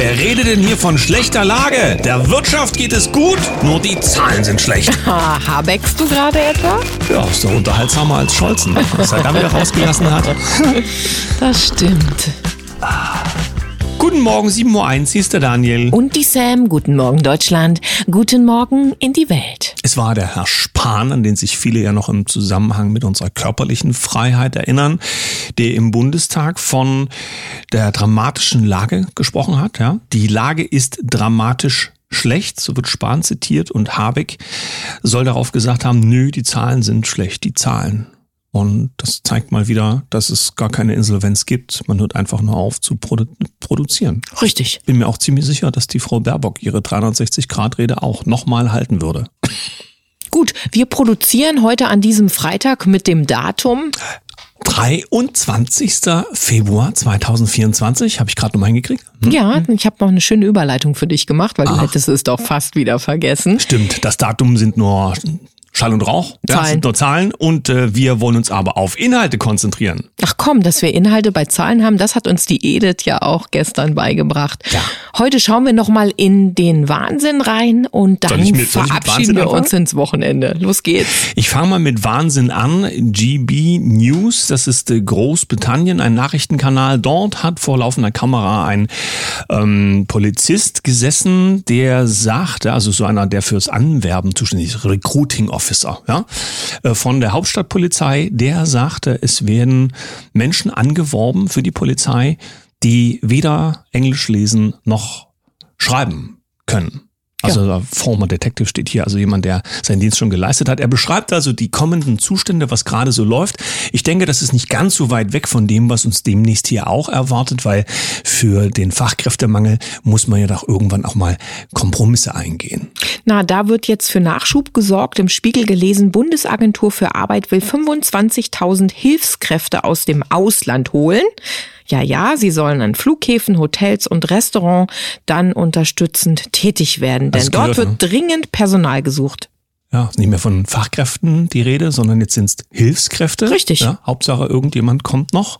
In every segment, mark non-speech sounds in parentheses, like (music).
Wer redet denn hier von schlechter Lage? Der Wirtschaft geht es gut, nur die Zahlen sind schlecht. (laughs) Ha, Habeckst du gerade etwa? Ja, ist doch unterhaltsamer als Scholzen, was er da wieder rausgelassen hat. (laughs) Das stimmt. Guten Morgen, 7.01 Uhr, hier ist der Daniel. Und die Sam, guten Morgen Deutschland, guten Morgen in die Welt. Es war der Herr Spahn, an den sich viele ja noch im Zusammenhang mit unserer körperlichen Freiheit erinnern, der im Bundestag von der dramatischen Lage gesprochen hat. Ja? Die Lage ist dramatisch schlecht, so wird Spahn zitiert, und Habeck soll darauf gesagt haben, nö, die Zahlen sind schlecht, die Zahlen. Und das zeigt mal wieder, dass es gar keine Insolvenz gibt. Man hört einfach nur auf zu produ produzieren. Richtig. Bin mir auch ziemlich sicher, dass die Frau Baerbock ihre 360-Grad-Rede auch nochmal halten würde. Gut, wir produzieren heute an diesem Freitag mit dem Datum 23. Februar 2024, habe ich gerade noch hingekriegt. Hm? Ja, ich habe noch eine schöne Überleitung für dich gemacht, weil Ach. du hättest es doch fast wieder vergessen. Stimmt, das Datum sind nur Schall und Rauch, Zahlen. das sind nur Zahlen und äh, wir wollen uns aber auf Inhalte konzentrieren. Ach komm, dass wir Inhalte bei Zahlen haben, das hat uns die Edith ja auch gestern beigebracht. Ja. Heute schauen wir nochmal in den Wahnsinn rein und dann mit, verabschieden wir uns ins Wochenende. Los geht's. Ich fange mal mit Wahnsinn an. GB News, das ist äh, Großbritannien, ein Nachrichtenkanal. Dort hat vor laufender Kamera ein ähm, Polizist gesessen, der sagte, also so einer, der fürs Anwerben zuständig ist, Recruiting Officer ja, äh, von der Hauptstadtpolizei, der sagte, es werden Menschen angeworben für die Polizei, die weder Englisch lesen noch schreiben können. Also ja. Former Detective steht hier, also jemand, der seinen Dienst schon geleistet hat. Er beschreibt also die kommenden Zustände, was gerade so läuft. Ich denke, das ist nicht ganz so weit weg von dem, was uns demnächst hier auch erwartet, weil für den Fachkräftemangel muss man ja doch irgendwann auch mal Kompromisse eingehen. Na, da wird jetzt für Nachschub gesorgt. Im Spiegel gelesen, Bundesagentur für Arbeit will 25.000 Hilfskräfte aus dem Ausland holen. Ja, ja, sie sollen an Flughäfen, Hotels und Restaurants dann unterstützend tätig werden, denn dort wird ne? dringend Personal gesucht. Ja, nicht mehr von Fachkräften die Rede, sondern jetzt sind es Hilfskräfte. Richtig. Ja, Hauptsache irgendjemand kommt noch.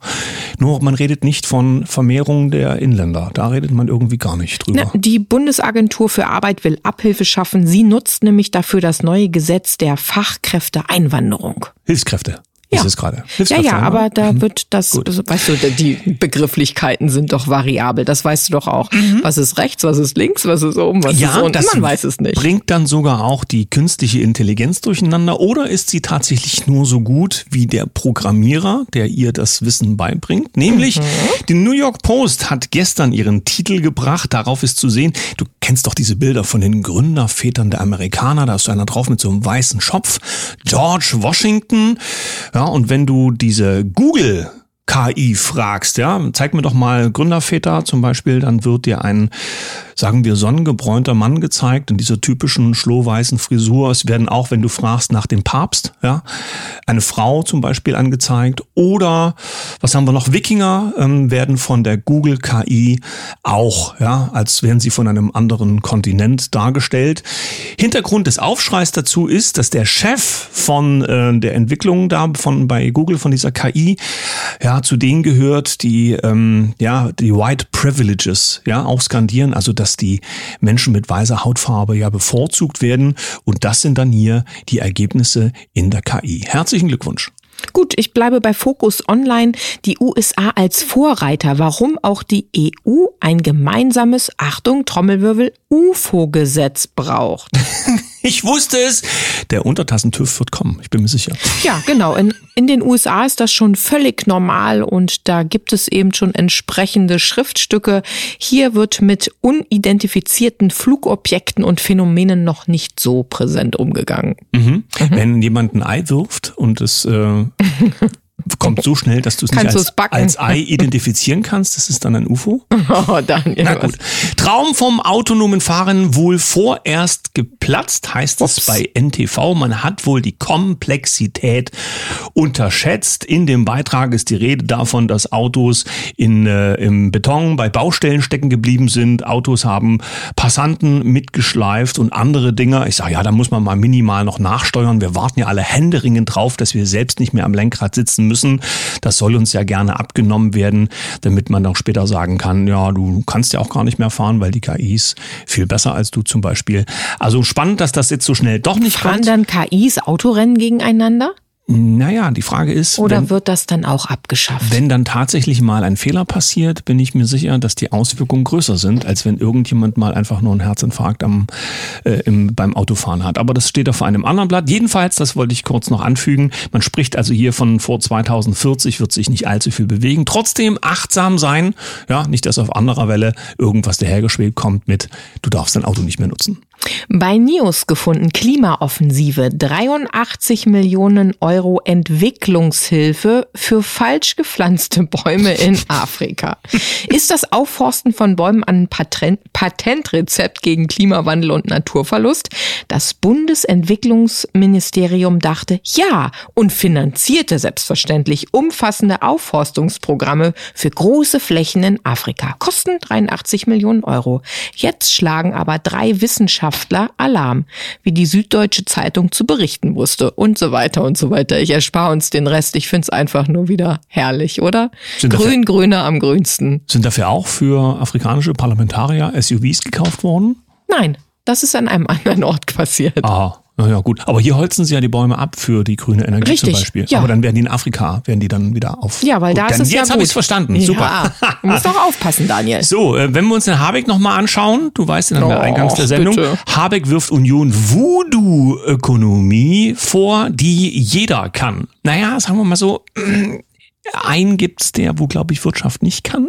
Nur man redet nicht von Vermehrung der Inländer. Da redet man irgendwie gar nicht drüber. Na, die Bundesagentur für Arbeit will Abhilfe schaffen. Sie nutzt nämlich dafür das neue Gesetz der Fachkräfteeinwanderung. Hilfskräfte ja. ist es gerade. Ja, ja, aber da mhm. wird das, Gut. weißt du, die Begrifflichkeiten sind doch variabel. Das weißt du doch auch. Mhm. Was ist rechts, was ist links, was ist oben, was ja, ist unten? Man weiß es nicht. Bringt dann sogar auch die künstliche Intelligenz durcheinander oder ist sie tatsächlich nur so gut wie der Programmierer, der ihr das Wissen beibringt? Nämlich, mhm. die New York Post hat gestern ihren Titel gebracht. Darauf ist zu sehen, du kennst doch diese Bilder von den Gründervätern der Amerikaner. Da ist einer drauf mit so einem weißen Schopf. George Washington. Ja, und wenn du diese Google KI fragst, ja, zeig mir doch mal Gründerväter zum Beispiel, dann wird dir ein sagen wir, sonnengebräunter Mann gezeigt in dieser typischen schlohweißen Frisur. Es werden auch, wenn du fragst nach dem Papst, ja, eine Frau zum Beispiel angezeigt. Oder was haben wir noch? Wikinger ähm, werden von der Google KI auch, ja, als wären sie von einem anderen Kontinent dargestellt. Hintergrund des Aufschreis dazu ist, dass der Chef von äh, der Entwicklung da von bei Google von dieser KI ja zu denen gehört, die ähm, ja die White Privileges ja auch skandieren, also dass die Menschen mit weißer Hautfarbe ja bevorzugt werden. Und das sind dann hier die Ergebnisse in der KI. Herzlichen Glückwunsch. Gut, ich bleibe bei Focus Online. Die USA als Vorreiter. Warum auch die EU ein gemeinsames, Achtung, Trommelwirbel, UFO-Gesetz braucht. (laughs) (laughs) Ich wusste es. Der Untertassentüff wird kommen, ich bin mir sicher. Ja, genau. In, in den USA ist das schon völlig normal und da gibt es eben schon entsprechende Schriftstücke. Hier wird mit unidentifizierten Flugobjekten und Phänomenen noch nicht so präsent umgegangen. Mhm. Mhm. Wenn jemand ein Ei wirft und es äh, (laughs) kommt so schnell, dass du es nicht als, als, Ei identifizieren kannst. Das ist dann ein UFO. (laughs) Oh, Daniel. Na gut. Traum vom autonomen Fahren wohl vorerst geplatzt, heißt Ups. es bei NTV. Man hat wohl die Komplexität unterschätzt. In dem Beitrag ist die Rede davon, dass Autos in, äh, im Beton bei Baustellen stecken geblieben sind. Autos haben Passanten mitgeschleift und andere Dinge. Ich sage, ja, da muss man mal minimal noch nachsteuern. Wir warten ja alle händeringend drauf, dass wir selbst nicht mehr am Lenkrad sitzen müssen. Das soll uns ja gerne abgenommen werden, damit man auch später sagen kann, ja, du kannst ja auch gar nicht mehr fahren, weil die KIs viel besser als du zum Beispiel. Also spannend, dass das jetzt so schnell doch nicht Fahren kommt. dann KIs Autorennen gegeneinander? Naja, die Frage ist. Oder wenn, wird das dann auch abgeschafft? Wenn dann tatsächlich mal ein Fehler passiert, bin ich mir sicher, dass die Auswirkungen größer sind, als wenn irgendjemand mal einfach nur einen Herzinfarkt am, äh, im, beim Autofahren hat. Aber das steht auf einem anderen Blatt. Jedenfalls, das wollte ich kurz noch anfügen. Man spricht also hier von vor 2040 wird sich nicht allzu viel bewegen. Trotzdem achtsam sein. Ja, nicht, dass auf anderer Welle irgendwas dahergeschwebt kommt mit, du darfst dein Auto nicht mehr nutzen. Bei NIOS gefunden Klimaoffensive 83 Millionen Euro Entwicklungshilfe für falsch gepflanzte Bäume in (laughs) Afrika. Ist das Aufforsten von Bäumen ein Patent Patentrezept gegen Klimawandel und Naturverlust? Das Bundesentwicklungsministerium dachte ja und finanzierte selbstverständlich umfassende Aufforstungsprogramme für große Flächen in Afrika. Kosten 83 Millionen Euro. Jetzt schlagen aber drei Wissenschaftler Wissenschaftler Alarm, wie die Süddeutsche Zeitung zu berichten wusste und so weiter und so weiter. Ich erspare uns den Rest. Ich finde es einfach nur wieder herrlich, oder? Sind Grün, dafür, grüner am grünsten. Sind dafür auch für afrikanische Parlamentarier SUVs gekauft worden? Nein, das ist an einem (laughs) anderen Ort passiert. Aha. Naja, gut. Aber hier holzen sie ja die Bäume ab für die grüne Energie Richtig, zum Beispiel. Ja. Aber dann werden die in Afrika, werden die dann wieder auf. Ja, weil da gut, ist es jetzt ja habe ich es verstanden. Ja. Super. Du musst doch aufpassen, Daniel. So, äh, wenn wir uns den Habeck nochmal anschauen, du weißt in der Eingangs der Sendung, bitte. Habeck wirft Union Voodoo-Ökonomie vor, die jeder kann. Naja, sagen wir mal so, (clears throat) einen gibt's, der, wo glaube ich Wirtschaft nicht kann.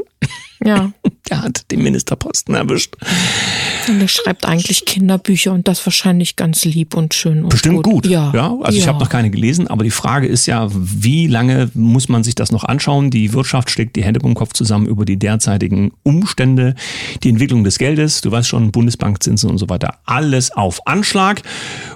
Ja. (laughs) Der hat den Ministerposten erwischt. Und der schreibt eigentlich Kinderbücher und das wahrscheinlich ganz lieb und schön. Und Bestimmt gut. gut. Ja. ja. Also ja. ich habe noch keine gelesen, aber die Frage ist ja, wie lange muss man sich das noch anschauen? Die Wirtschaft schlägt die Hände im Kopf zusammen über die derzeitigen Umstände, die Entwicklung des Geldes, du weißt schon, Bundesbankzinsen und so weiter, alles auf Anschlag.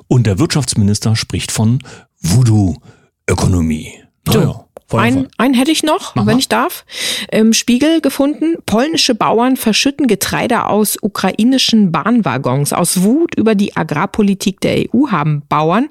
Und der Wirtschaftsminister spricht von Voodoo-Ökonomie. Naja. Ein, einen hätte ich noch, Mach wenn mal. ich darf. Im Spiegel gefunden, polnische Bauern verschütten Getreide aus ukrainischen Bahnwaggons. Aus Wut über die Agrarpolitik der EU haben Bauern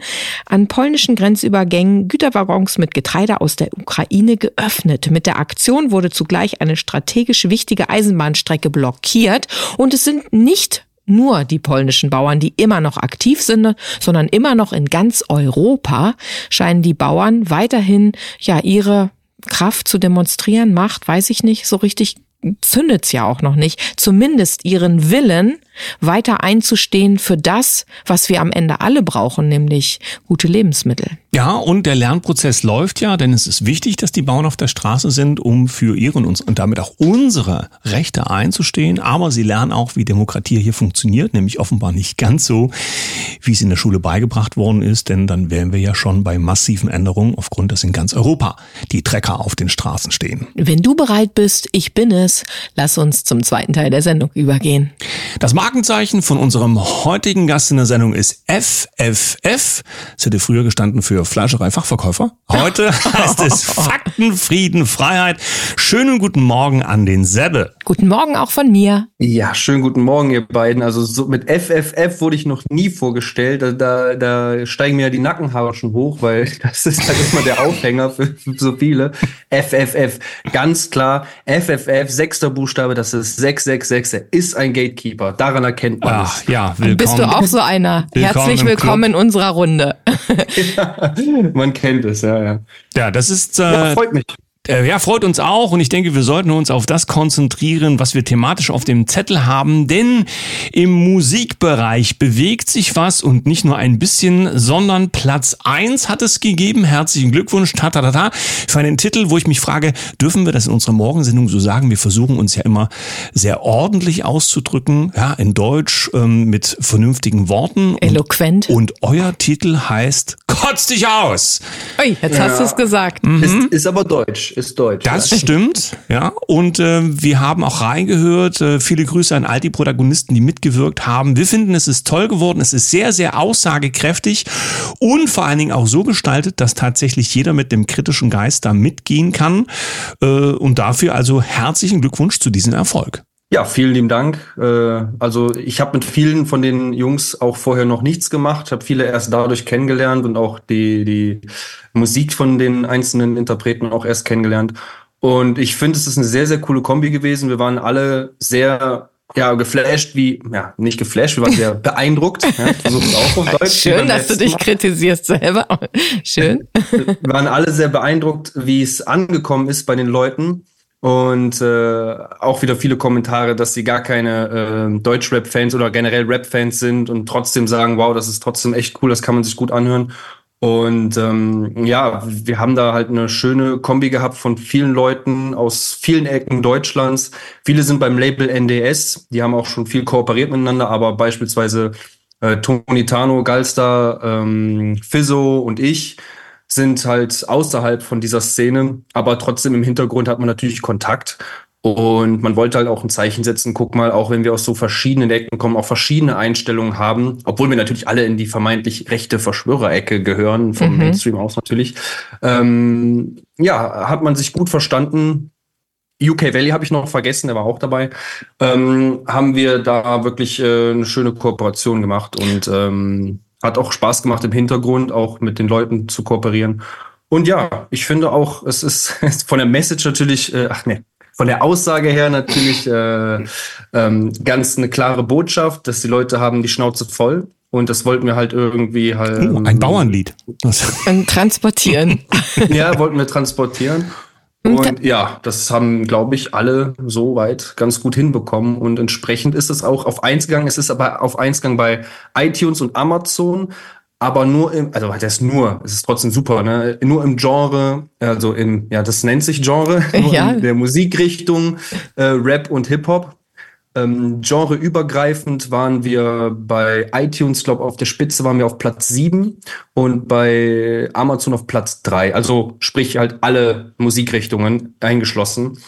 an polnischen Grenzübergängen Güterwaggons mit Getreide aus der Ukraine geöffnet. Mit der Aktion wurde zugleich eine strategisch wichtige Eisenbahnstrecke blockiert und es sind nicht nur die polnischen Bauern, die immer noch aktiv sind, sondern immer noch in ganz Europa scheinen die Bauern weiterhin ja ihre Kraft zu demonstrieren, Macht, weiß ich nicht so richtig zündet's ja auch noch nicht, zumindest ihren Willen, weiter einzustehen für das, was wir am Ende alle brauchen, nämlich gute Lebensmittel. Ja, und der Lernprozess läuft ja, denn es ist wichtig, dass die Bauern auf der Straße sind, um für ihre und, und damit auch unsere Rechte einzustehen. Aber sie lernen auch, wie Demokratie hier funktioniert, nämlich offenbar nicht ganz so, wie es in der Schule beigebracht worden ist, denn dann wären wir ja schon bei massiven Änderungen aufgrund, dass in ganz Europa die Trecker auf den Straßen stehen. Wenn du bereit bist, ich bin es, lass uns zum zweiten Teil der Sendung übergehen. Das Markenzeichen von unserem heutigen Gast in der Sendung ist FFF. Das hätte früher gestanden für Fleischerei Fachverkäufer. Heute (laughs) heißt es Fakten, Frieden, Freiheit. Schönen guten Morgen an den Sebbe. Guten Morgen auch von mir. Ja, schönen guten Morgen, ihr beiden. Also so mit FFF wurde ich noch nie vorgestellt. Da, da, da steigen mir ja die Nackenhaare schon hoch, weil (laughs) das ist halt immer der Aufhänger für, für so viele. FFF, ganz klar. FFF, sechster Buchstabe, das ist 666. Er ist ein Gatekeeper. Daran daran erkennt man Ach, es. Ja, willkommen. Bist du auch so einer? Willkommen Herzlich willkommen in unserer Runde. (laughs) ja, man kennt es, ja, ja. Ja, das ist. Äh, ja, freut mich. Äh, ja, freut uns auch und ich denke, wir sollten uns auf das konzentrieren, was wir thematisch auf dem Zettel haben, denn im Musikbereich bewegt sich was und nicht nur ein bisschen, sondern Platz eins hat es gegeben. Herzlichen Glückwunsch, ta, ta, ta, ta, für einen Titel, wo ich mich frage, dürfen wir das in unserer Morgensendung so sagen? Wir versuchen uns ja immer sehr ordentlich auszudrücken, ja, in Deutsch ähm, mit vernünftigen Worten. Eloquent. Und, und euer Titel heißt Kotz dich aus. Ui, jetzt ja. hast du es gesagt. Mhm. Ist, ist aber Deutsch ist deutsch. Das ja. stimmt, ja. Und äh, wir haben auch reingehört. Äh, viele Grüße an all die Protagonisten, die mitgewirkt haben. Wir finden, es ist toll geworden. Es ist sehr, sehr aussagekräftig und vor allen Dingen auch so gestaltet, dass tatsächlich jeder mit dem kritischen Geist da mitgehen kann. Äh, und dafür also herzlichen Glückwunsch zu diesem Erfolg. Ja, vielen lieben Dank. Äh, also ich habe mit vielen von den Jungs auch vorher noch nichts gemacht, habe viele erst dadurch kennengelernt und auch die, die Musik von den einzelnen Interpreten auch erst kennengelernt. Und ich finde, es ist eine sehr, sehr coole Kombi gewesen. Wir waren alle sehr ja, geflasht, wie, ja, nicht geflasht, wir waren sehr (laughs) beeindruckt. Ja, Deutsch. Schön, dass du dich Mal. kritisierst selber. (laughs) Schön. Wir waren alle sehr beeindruckt, wie es angekommen ist bei den Leuten. Und äh, auch wieder viele Kommentare, dass sie gar keine äh, Deutsch-Rap-Fans oder generell Rap-Fans sind und trotzdem sagen, wow, das ist trotzdem echt cool, das kann man sich gut anhören. Und ähm, ja, wir haben da halt eine schöne Kombi gehabt von vielen Leuten aus vielen Ecken Deutschlands. Viele sind beim Label NDS, die haben auch schon viel kooperiert miteinander, aber beispielsweise äh, Toni Tano, Galstar, ähm, Fizzo und ich sind halt außerhalb von dieser Szene, aber trotzdem im Hintergrund hat man natürlich Kontakt. Und man wollte halt auch ein Zeichen setzen, guck mal, auch wenn wir aus so verschiedenen Ecken kommen, auch verschiedene Einstellungen haben, obwohl wir natürlich alle in die vermeintlich rechte Verschwörerecke gehören, vom mhm. Mainstream aus natürlich. Ähm, ja, hat man sich gut verstanden. UK Valley habe ich noch vergessen, der war auch dabei. Ähm, haben wir da wirklich äh, eine schöne Kooperation gemacht und ähm, hat auch Spaß gemacht im Hintergrund, auch mit den Leuten zu kooperieren. Und ja, ich finde auch, (laughs) es ist von der Message natürlich, äh, ach nee, von der Aussage her natürlich äh, ähm, ganz eine klare Botschaft, dass die Leute haben die Schnauze voll. Und das wollten wir halt irgendwie halt. Oh, ein Bauernlied. (laughs) transportieren. (laughs) ja, wollten wir transportieren. Und ja, das haben, glaube ich, alle soweit ganz gut hinbekommen. Und entsprechend ist es auch auf eins gegangen. Es ist aber auf eins gegangen bei iTunes und Amazon aber nur im, also das ist nur, es ist trotzdem super, ne? Nur im Genre, also im, ja, das nennt sich Genre, (laughs) nur ja. in der Musikrichtung, äh, Rap und Hip-Hop. Ähm, genreübergreifend waren wir bei iTunes, glaube auf der Spitze waren wir auf Platz 7 und bei Amazon auf Platz 3. Also sprich halt alle Musikrichtungen eingeschlossen.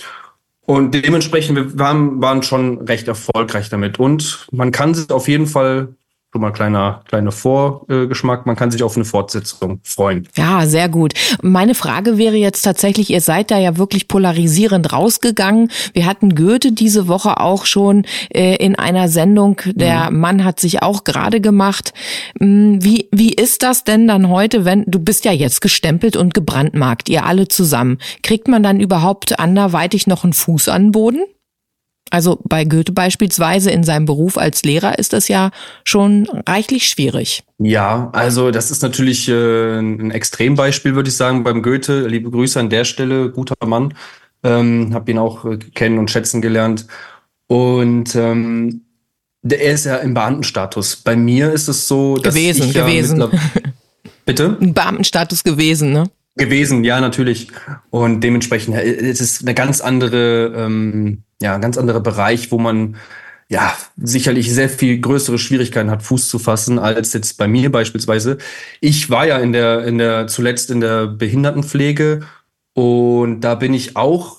Und dementsprechend, wir waren, waren schon recht erfolgreich damit. Und man kann sich auf jeden Fall schon mal kleiner, kleiner Vorgeschmack. Man kann sich auf eine Fortsetzung freuen. Ja, sehr gut. Meine Frage wäre jetzt tatsächlich, ihr seid da ja wirklich polarisierend rausgegangen. Wir hatten Goethe diese Woche auch schon äh, in einer Sendung. Der mhm. Mann hat sich auch gerade gemacht. Hm, wie, wie ist das denn dann heute, wenn du bist ja jetzt gestempelt und gebrandmarkt, ihr alle zusammen. Kriegt man dann überhaupt anderweitig noch einen Fuß an den Boden? Also bei Goethe beispielsweise in seinem Beruf als Lehrer ist das ja schon reichlich schwierig. Ja, also das ist natürlich äh, ein Extrembeispiel, würde ich sagen, beim Goethe. Liebe Grüße an der Stelle, guter Mann. Ähm, hab ihn auch äh, kennen und schätzen gelernt. Und ähm, der, er ist ja im Beamtenstatus. Bei mir ist es so, dass gewesen, ich ja gewesen. (laughs) Bitte? Ein Beamtenstatus gewesen, ne? Gewesen, ja, natürlich. Und dementsprechend es ist eine ganz andere ähm, ja, ein ganz anderer Bereich, wo man ja sicherlich sehr viel größere Schwierigkeiten hat, Fuß zu fassen, als jetzt bei mir beispielsweise. Ich war ja in der, in der, zuletzt in der Behindertenpflege und da bin ich auch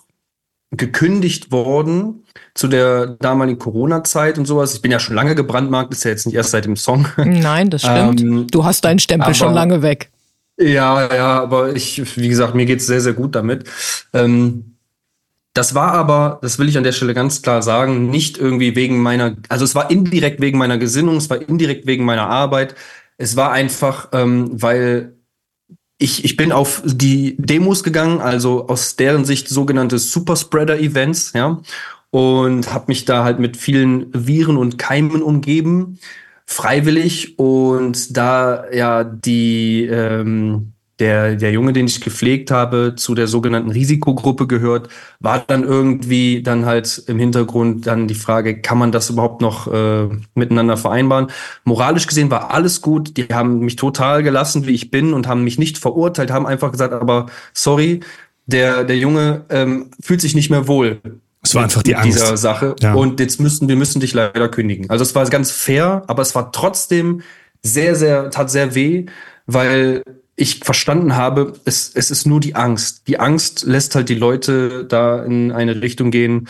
gekündigt worden zu der damaligen Corona-Zeit und sowas. Ich bin ja schon lange gebrandmarkt, ist ja jetzt nicht erst seit dem Song. Nein, das stimmt. (laughs) Ähm, du hast deinen Stempel schon lange weg. Ja, ja, aber ich, wie gesagt, mir geht's sehr, sehr gut damit. Ähm, das war aber, das will ich an der Stelle ganz klar sagen, nicht irgendwie wegen meiner, also es war indirekt wegen meiner Gesinnung, es war indirekt wegen meiner Arbeit. Es war einfach, ähm, weil ich, ich bin auf die Demos gegangen, also aus deren Sicht sogenannte Superspreader-Events, ja, und habe mich da halt mit vielen Viren und Keimen umgeben, freiwillig. Und da ja die ähm, der, der Junge, den ich gepflegt habe, zu der sogenannten Risikogruppe gehört, war dann irgendwie dann halt im Hintergrund dann die Frage, kann man das überhaupt noch äh, miteinander vereinbaren? Moralisch gesehen war alles gut. Die haben mich total gelassen, wie ich bin und haben mich nicht verurteilt, haben einfach gesagt, aber sorry, der, der Junge ähm, fühlt sich nicht mehr wohl. Es war einfach die Angst. Dieser Sache. Ja. Und jetzt müssen, wir müssen dich leider kündigen. Also es war ganz fair, aber es war trotzdem sehr, sehr, tat sehr weh, weil ich verstanden habe, es, es ist nur die Angst. Die Angst lässt halt die Leute da in eine Richtung gehen,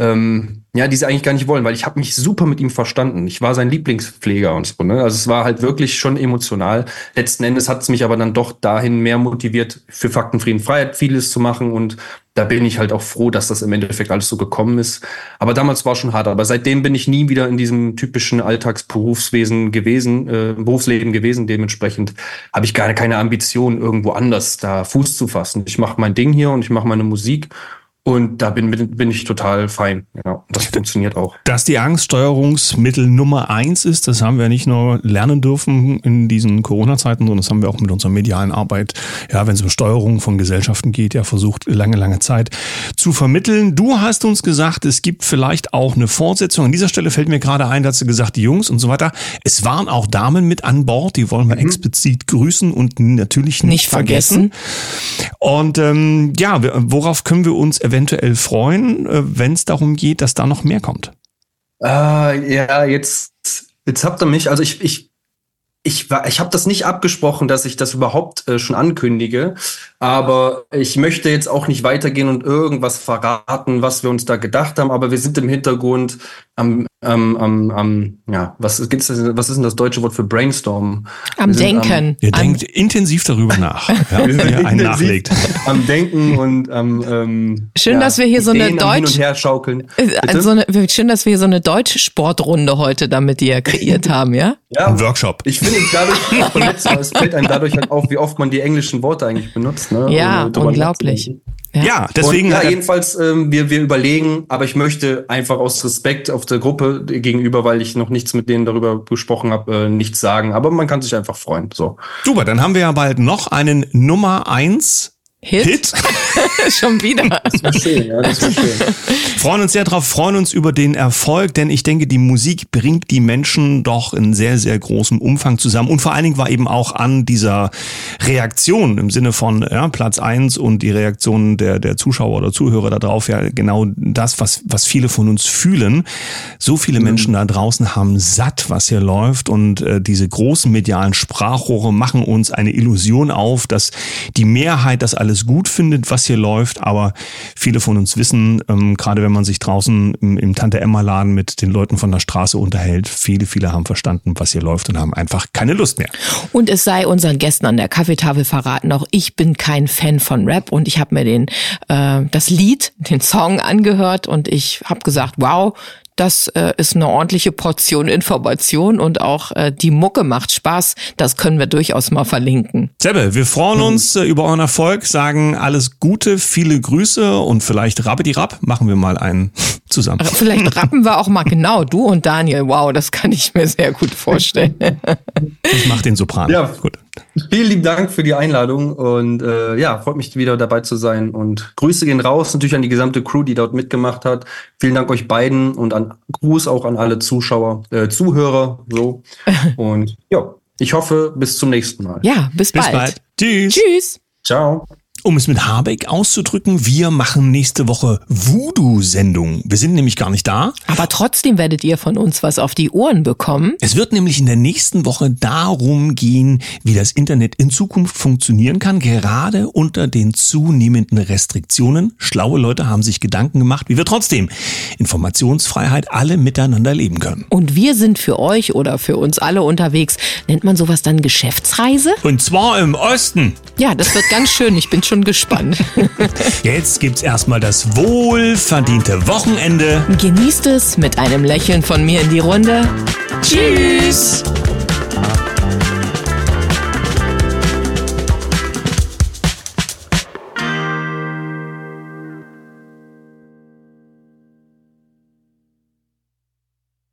ähm, ja, die sie eigentlich gar nicht wollen, weil ich habe mich super mit ihm verstanden. Ich war sein Lieblingspfleger und so. Ne? Also es war halt wirklich schon emotional. Letzten Endes hat es mich aber dann doch dahin mehr motiviert, für Fakten, Frieden, Freiheit vieles zu machen. Und da bin ich halt auch froh, dass das im Endeffekt alles so gekommen ist. Aber damals war schon hart. Aber seitdem bin ich nie wieder in diesem typischen Alltagsberufswesen gewesen, äh, Berufsleben gewesen. Dementsprechend habe ich gar keine Ambition, irgendwo anders da Fuß zu fassen. Ich mache mein Ding hier und ich mache meine Musik und da bin, bin ich total fein. Ja, das funktioniert auch. Dass die Angststeuerungsmittel Nummer eins ist, das haben wir nicht nur lernen dürfen in diesen Corona-Zeiten, sondern das haben wir auch mit unserer medialen Arbeit, ja, wenn es um Steuerung von Gesellschaften geht, ja versucht, lange, lange Zeit zu vermitteln. Du hast uns gesagt, es gibt vielleicht auch eine Fortsetzung. An dieser Stelle fällt mir gerade ein, dass du gesagt, die Jungs und so weiter. Es waren auch Damen mit an Bord, die wollen wir mhm. explizit grüßen und natürlich nicht, nicht vergessen. vergessen. Und ähm, ja, worauf können wir uns eventuell freuen, äh, wenn es darum geht, dass da noch mehr kommt? Äh, ja, jetzt, jetzt habt ihr mich, also ich, ich, ich, ich habe das nicht abgesprochen, dass ich das überhaupt äh, schon ankündige, aber ich möchte jetzt auch nicht weitergehen und irgendwas verraten, was wir uns da gedacht haben, aber wir sind im Hintergrund am, am, am, am ja, was, gibt's, was ist denn das deutsche Wort für Brainstorm? Am Denken. Am, Ihr denkt intensiv darüber nach, (laughs) ja, wir sind einen nachlegt. Am Denken und am ähm, Schön, ja, dass wir hier so eine Deutsch her schaukeln. Äh, so eine, schön, dass wir hier so eine Deutsch-Sportrunde heute damit dir kreiert (laughs) haben, ja? Ja. Ein Workshop. Ich finde dadurch, es fällt einem dadurch halt auf, wie oft man die englischen Worte eigentlich benutzt. Ne? Ja, unglaublich. Ja, ja deswegen. Und, ja, jedenfalls, ähm, wir, wir überlegen, aber ich möchte einfach aus Respekt auf der Gruppe gegenüber, weil ich noch nichts mit denen darüber gesprochen habe, äh, nichts sagen. Aber man kann sich einfach freuen. So. Super, dann haben wir ja bald noch einen Nummer eins Hit? Hit? (laughs) Schon wieder. Das war schön, ja, das war schön. freuen uns sehr drauf, freuen uns über den Erfolg, denn ich denke, die Musik bringt die Menschen doch in sehr, sehr großem Umfang zusammen. Und vor allen Dingen war eben auch an dieser Reaktion im Sinne von ja, Platz eins und die Reaktion der, der Zuschauer oder Zuhörer darauf ja genau das, was, was viele von uns fühlen. So viele mhm. Menschen da draußen haben satt, was hier läuft und äh, diese großen medialen Sprachrohre machen uns eine Illusion auf, dass die Mehrheit das alles alles gut findet, was hier läuft, aber viele von uns wissen, ähm, gerade wenn man sich draußen im, im Tante-Emma-Laden mit den Leuten von der Straße unterhält, viele, viele haben verstanden, was hier läuft und haben einfach keine Lust mehr. Und es sei unseren Gästen an der Kaffeetafel verraten, auch ich bin kein Fan von Rap und ich habe mir den äh, das Lied, den Song angehört und ich habe gesagt, wow, das äh, ist eine ordentliche Portion Information und auch äh, die Mucke macht Spaß. Das können wir durchaus mal verlinken. Sebbe, wir freuen uns äh, über euren Erfolg, sagen alles Gute, viele Grüße und vielleicht Rabbidi Rapp machen wir mal einen (laughs) zusammen. Vielleicht (laughs) rappen wir auch mal genau, du und Daniel. Wow, das kann ich mir sehr gut vorstellen. Ich mach den Sopran. Ja, gut. Vielen lieben Dank für die Einladung und äh, ja, freut mich wieder dabei zu sein und Grüße gehen raus natürlich an die gesamte Crew, die dort mitgemacht hat. Vielen Dank euch beiden und an Gruß auch an alle Zuschauer, äh, Zuhörer so (laughs) und ja, ich hoffe bis zum nächsten Mal. Ja, bis, bis bald. bald. Tschüss. Tschüss. Ciao. Um es mit Habeck auszudrücken, wir machen nächste Woche Voodoo-Sendung. Wir sind nämlich gar nicht da. Aber trotzdem werdet ihr von uns was auf die Ohren bekommen. Es wird nämlich in der nächsten Woche darum gehen, wie das Internet in Zukunft funktionieren kann, gerade unter den zunehmenden Restriktionen. Schlaue Leute haben sich Gedanken gemacht, wie wir trotzdem Informationsfreiheit alle miteinander leben können. Und wir sind für euch oder für uns alle unterwegs. Nennt man sowas dann Geschäftsreise? Und zwar im Osten. Ja, das wird ganz schön. Ich bin schon gespannt. (laughs) Jetzt gibt's erstmal das wohlverdiente Wochenende. Genießt es mit einem Lächeln von mir in die Runde. Tschüss.